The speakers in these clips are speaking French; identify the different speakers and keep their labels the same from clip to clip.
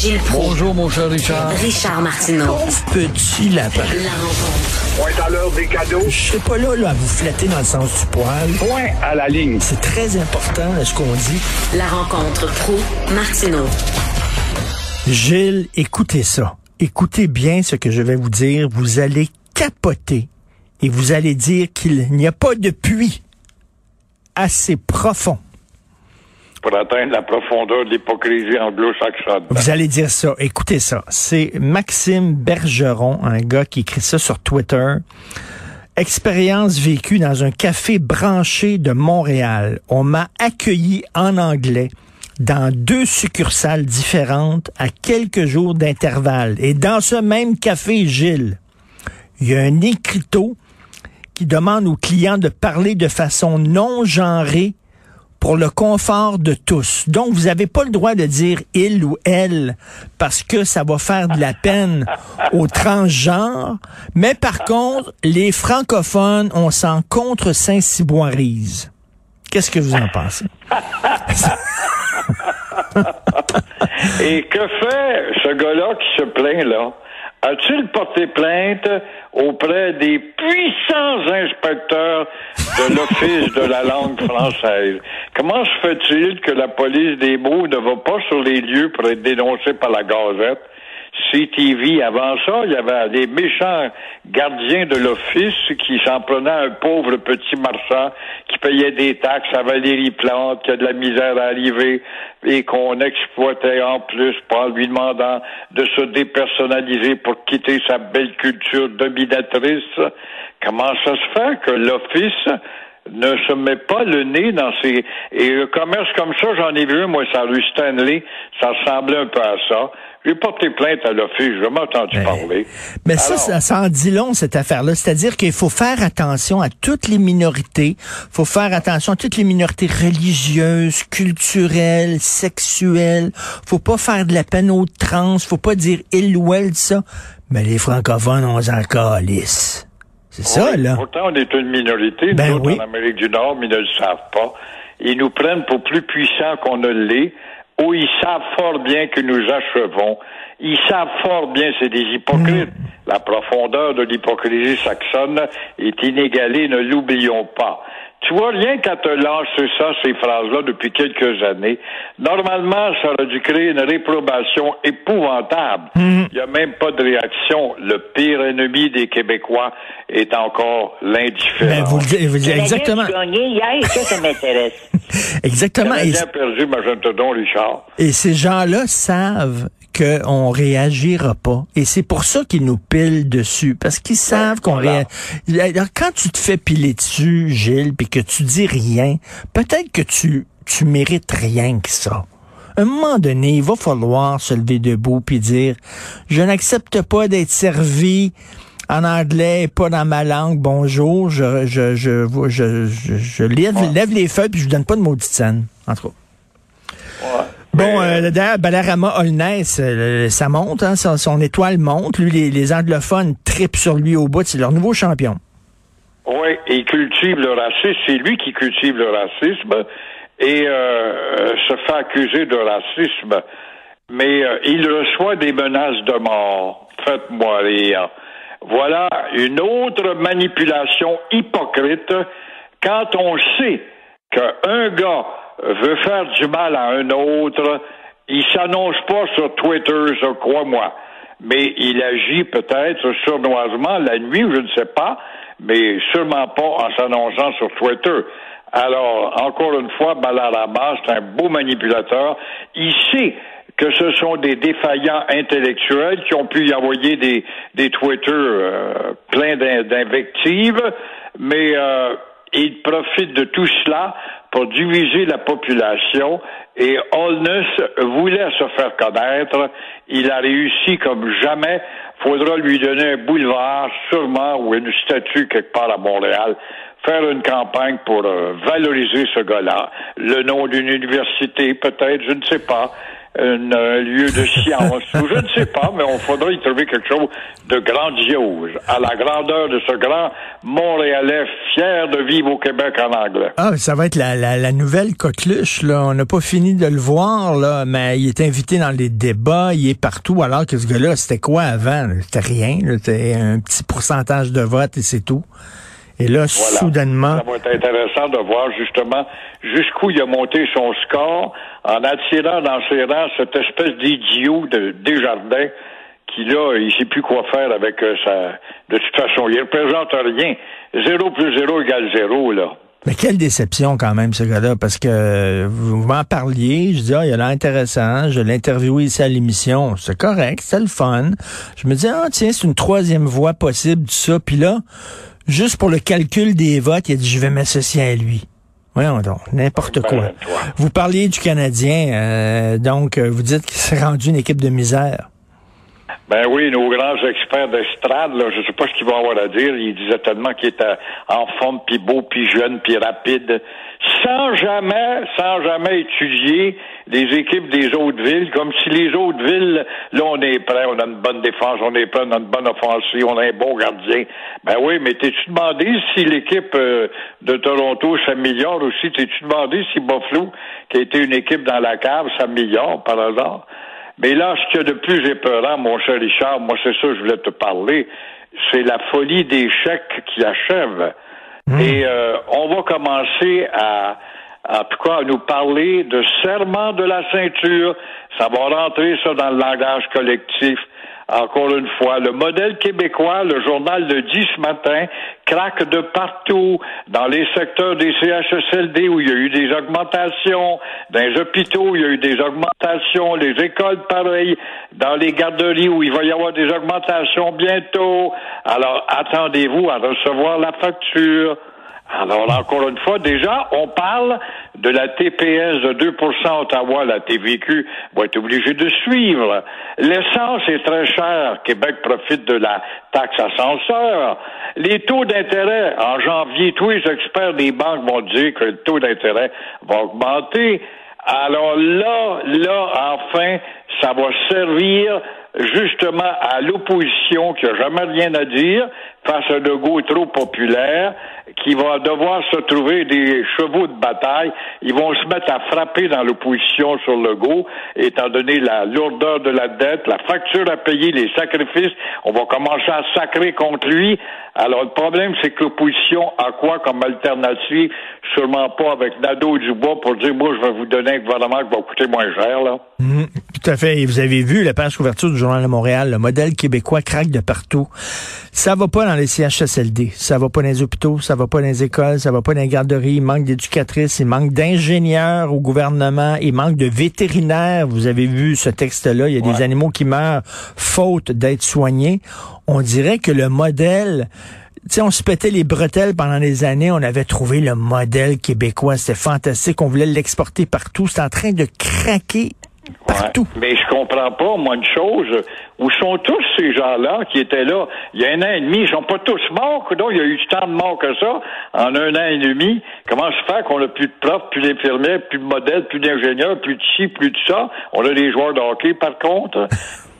Speaker 1: Gilles Proulx.
Speaker 2: Bonjour, mon cher Richard.
Speaker 1: Richard Martineau.
Speaker 3: Petit lapin.
Speaker 1: La rencontre.
Speaker 4: Point à l'heure des cadeaux.
Speaker 3: Je serai pas là, là à vous flatter dans le sens du poil.
Speaker 4: Point à la ligne.
Speaker 3: C'est très important ce qu'on dit.
Speaker 1: La rencontre pro martineau
Speaker 3: Gilles, écoutez ça. Écoutez bien ce que je vais vous dire. Vous allez capoter et vous allez dire qu'il n'y a pas de puits assez profond.
Speaker 4: Pour atteindre la profondeur de l'hypocrisie.
Speaker 3: Vous allez dire ça. Écoutez ça. C'est Maxime Bergeron, un gars qui écrit ça sur Twitter. Expérience vécue dans un café branché de Montréal. On m'a accueilli en anglais dans deux succursales différentes à quelques jours d'intervalle. Et dans ce même café, Gilles, il y a un écriteau qui demande aux clients de parler de façon non genrée pour le confort de tous. Donc, vous n'avez pas le droit de dire il ou elle parce que ça va faire de la peine aux transgenres. Mais par contre, les francophones, on s'en contre Saint-Cyboirise. Qu'est-ce que vous en pensez?
Speaker 4: Et que fait ce gars-là qui se plaint là? A-t-il porté plainte auprès des puissants inspecteurs de l'Office de la langue française? Comment se fait-il que la police des mots ne va pas sur les lieux pour être dénoncée par la Gazette? CTV, avant ça, il y avait des méchants gardiens de l'office qui s'en prenaient un pauvre petit marchand qui payait des taxes à Valérie Plante, qui a de la misère à arriver et qu'on exploitait en plus en lui demandant de se dépersonnaliser pour quitter sa belle culture dominatrice. Comment ça se fait que l'office ne se met pas le nez dans ces... Et le commerce comme ça, j'en ai vu moi, ça rue Stanley, ça ressemblait un peu à ça. J'ai porté plainte à l'office, je m'ai entendu
Speaker 3: Mais-
Speaker 4: parler.
Speaker 3: Mais ça,
Speaker 4: Alors-
Speaker 3: ça, ça en dit long, cette affaire-là. C'est-à-dire qu'il faut faire attention à toutes les minorités. faut faire attention à toutes les minorités religieuses, culturelles, sexuelles. faut pas faire de la peine aux trans. faut pas dire il ou elle, ça. Mais les francophones, on s'en calisse. C'est ça, là.
Speaker 4: Pourtant, on est une minorité,
Speaker 3: Ben
Speaker 4: nous
Speaker 3: oui.
Speaker 4: en Amérique du Nord, mais ils ne le savent pas. Ils nous prennent pour plus puissants qu'on ne l'est, ou ils savent fort bien que nous achevons. Ils savent fort bien, c'est des hypocrites.
Speaker 3: Mm.
Speaker 4: La profondeur de l'hypocrisie saxonne est inégalée, ne l'oublions pas. Tu vois, rien qu'à te lancer ça, ces phrases-là, depuis quelques années, normalement, ça aurait dû créer une réprobation épouvantable.
Speaker 3: Mm.
Speaker 4: Il n'y a même pas de réaction. Le pire ennemi des Québécois est encore
Speaker 3: Ben,
Speaker 4: l'indifférence.
Speaker 3: vous le dites, vous le dites exactement.
Speaker 5: Hier, ça, m'intéresse.
Speaker 3: Exactement.
Speaker 4: Perdu, donc, Richard.
Speaker 3: et ces gens-là savent qu'on réagira pas. Et c'est pour ça qu'ils nous pilent dessus. Parce qu'ils savent qu'on
Speaker 4: voilà.
Speaker 3: réagit. Alors, quand tu te fais piler dessus, Gilles, puis que tu dis rien, peut-être que tu, tu mérites rien que ça. À un moment donné, il va falloir se lever debout puis dire, je n'accepte pas d'être servi en anglais et pas dans ma langue. Bonjour, je, je, je, je, je, lève, lève les feuilles puis je vous donne pas de maudite scène. En tout cas.
Speaker 4: Ouais.
Speaker 3: Bon, euh, d'ailleurs, Balarama Holness, euh, ça monte, hein, son, son étoile monte. Lui, les, les anglophones tripent sur lui au bout. C'est leur nouveau champion.
Speaker 4: Oui, et il cultive le racisme. C'est lui qui cultive le racisme et euh, se fait accuser de racisme. Mais euh, il reçoit des menaces de mort. Faites-moi rire. Voilà une autre manipulation hypocrite quand on sait qu'un gars veut faire du mal à un autre, il s'annonce pas sur Twitter, je crois-moi. Mais il agit peut-être sournoisement la nuit, je ne sais pas, mais sûrement pas en s'annonçant sur Twitter. Alors, encore une fois, Balarama, c'est un beau manipulateur. Il sait que ce sont des défaillants intellectuels qui ont pu y envoyer des, des Twitter euh, pleins d'in- d'invectives, mais euh, il profite de tout cela pour diviser la population et Holness voulait se faire connaître. Il a réussi comme jamais. Faudra lui donner un boulevard, sûrement, ou une statue quelque part à Montréal. Faire une campagne pour euh, valoriser ce gars-là. Le nom d'une université, peut-être, je ne sais pas. Un lieu de science, ou je ne sais pas, mais on faudrait y trouver quelque chose de grandiose, à la grandeur de ce grand Montréalais fier de vivre au Québec en anglais.
Speaker 3: Ah, ça va être la, la, la nouvelle coqueluche, là. On n'a pas fini de le voir, là, mais il est invité dans les débats, il est partout, alors que ce gars-là, c'était quoi avant? C'était rien. C'était un petit pourcentage de vote et c'est tout. Et là,
Speaker 4: Voilà.
Speaker 3: soudainement,
Speaker 4: Ça va être intéressant de voir justement jusqu'où il a monté son score en attirant dans ses rangs cette espèce d'idiot de Desjardins qui là, il sait plus quoi faire avec euh, sa. De toute façon, il représente rien. Zéro plus zéro égale zéro, là.
Speaker 3: Mais quelle déception quand même, ce gars-là, parce que vous m'en parliez, je dis, ah, il a l'air intéressant, je l'ai interviewé ici à l'émission, c'est correct, c'est le fun. Je me dis, ah, tiens, c'est une troisième voie possible, tout ça. Puis là, juste pour le calcul des votes, il a dit, je vais m'associer à lui. Voyons donc, n'importe
Speaker 4: Ben,
Speaker 3: quoi.
Speaker 4: toi.
Speaker 3: Vous parliez du Canadien, euh, donc euh, vous dites qu'il s'est rendu une équipe de misère.
Speaker 4: Ben oui, nos grands experts d'estrade, là, je sais pas ce qu'ils vont avoir à dire. Ils disaient tellement qu'il était en forme, puis beau, puis jeune, puis rapide, sans jamais, sans jamais étudier les équipes des autres villes, comme si les autres villes, là, on est prêt, on a une bonne défense, on est prêt, on a une bonne offensive, on a un bon gardien. Ben oui, mais t'es-tu demandé si l'équipe euh, de Toronto s'améliore aussi? T'es-tu demandé si Buffalo, qui a été une équipe dans la cave, s'améliore par hasard? Mais là, ce qu'il y a de plus épeurant, mon cher Richard, moi, c'est ça que je voulais te parler, c'est la folie des chèques qui achève. Et euh, on va commencer à, en tout cas, à nous parler de serment de la ceinture. Ça va rentrer, ça, dans le langage collectif. Encore une fois, le modèle québécois, le journal le dit ce matin, craque de partout dans les secteurs des CHSLD où il y a eu des augmentations, dans les hôpitaux il y a eu des augmentations, les écoles pareil, dans les garderies où il va y avoir des augmentations bientôt. Alors attendez-vous à recevoir la facture. Alors, encore une fois, déjà, on parle de la TPS de 2% Ottawa, la TVQ va être obligé de suivre. L'essence est très chère. Québec profite de la taxe ascenseur. Les taux d'intérêt, en janvier, tous les experts des banques vont dire que le taux d'intérêt va augmenter. Alors là, là, enfin, ça va servir justement à l'opposition qui n'a jamais rien à dire face à un Legault trop populaire qui va devoir se trouver des chevaux de bataille. Ils vont se mettre à frapper dans l'opposition sur Legault, étant donné la lourdeur de la dette, la facture à payer, les sacrifices. On va commencer à sacrer contre lui. Alors, le problème, c'est que l'opposition a quoi comme alternative? Sûrement pas avec Nadeau et Dubois pour dire, moi, je vais vous donner un gouvernement qui va coûter moins cher, là.
Speaker 3: Mhm, tout à fait. Et vous avez vu la page couverture du Journal de Montréal, le modèle québécois craque de partout. Ça va pas dans les CHSLD, ça va pas dans les hôpitaux, ça va pas dans les écoles, ça va pas dans les garderies, il manque d'éducatrices, il manque d'ingénieurs au gouvernement, il manque de vétérinaires. Vous avez vu ce texte-là, il y a des animaux qui meurent faute d'être soignés. On dirait que le modèle tu sais, on se pétait les bretelles pendant des années. On avait trouvé le modèle québécois. C'était fantastique. On voulait l'exporter partout. C'est en train de craquer partout.
Speaker 4: Ouais. Mais je comprends pas, moi, une chose. Où sont tous ces gens-là qui étaient là il y a un an et demi? Ils sont pas tous morts, donc il y a eu tant de morts que ça en un an et demi. Comment se fait qu'on a plus de profs, plus d'infirmières, plus de modèles, plus d'ingénieurs, plus de ci, plus de ça? On a des joueurs de hockey, par contre.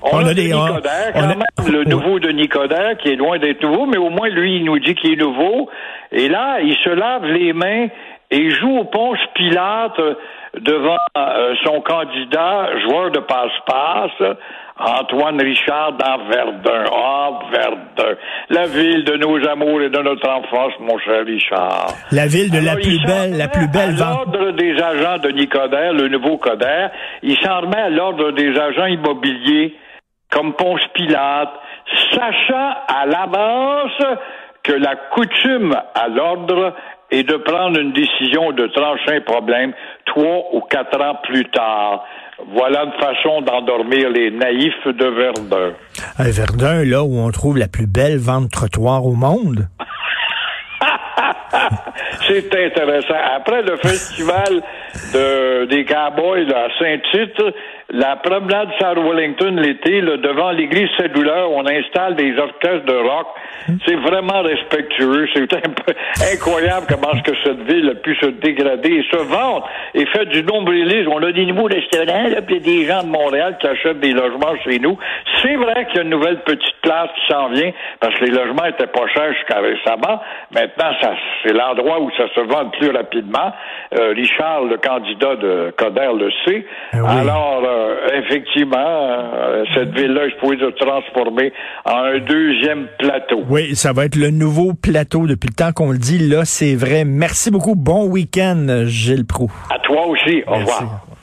Speaker 4: On,
Speaker 3: On
Speaker 4: a,
Speaker 3: des- on-
Speaker 4: Coderre,
Speaker 3: on
Speaker 4: quand
Speaker 3: a-
Speaker 4: même, le
Speaker 3: Ouais.
Speaker 4: nouveau Denis Coderre, qui est loin d'être nouveau, mais au moins, lui, il nous dit qu'il est nouveau. Et là, il se lave les mains et joue au Ponce Pilate euh, devant euh, son candidat, joueur de passe-passe, Antoine Richard dans Verdun. Ah, Verdun. La ville de nos amours et de notre enfance, mon cher Richard.
Speaker 3: La ville de la plus
Speaker 4: il
Speaker 3: belle, la plus belle
Speaker 4: l'ordre des agents de Nicodère, le nouveau Coder, il s'en remet à l'ordre des agents immobiliers, comme Ponce Pilate, sachant à l'avance que la coutume à l'ordre est de prendre une décision de trancher un problème trois ou quatre ans plus tard. Voilà une façon d'endormir les naïfs de Verdun.
Speaker 3: À Verdun, là où on trouve la plus belle vente trottoir au monde.
Speaker 4: c'est intéressant. Après le festival de, des Cowboys à Saint-Tite, la promenade Sarah Wellington l'été, devant l'église cellulaire, on installe des orchestres de rock. C'est vraiment respectueux. C'est incroyable comment est-ce que cette ville a pu se dégrader et se vendre et fait du nombrilisme. On a des nouveaux restaurants, là, puis des gens de Montréal qui achètent des logements chez nous. C'est vrai qu'il y a une nouvelle petite place qui s'en vient parce que les logements étaient pas chers jusqu'à récemment. Maintenant, c'est l'endroit où ça se vend plus rapidement. Euh, Richard, candidat de Coder, le sait.
Speaker 3: Oui.
Speaker 4: Alors, euh, effectivement, euh, cette ville-là est supposée se transformer en un deuxième plateau.
Speaker 3: Oui, ça va être le nouveau plateau depuis le temps qu'on le dit. Là, c'est vrai. Merci beaucoup. Bon week-end, Gilles Proux.
Speaker 4: À toi aussi. Au
Speaker 3: Merci.
Speaker 4: revoir.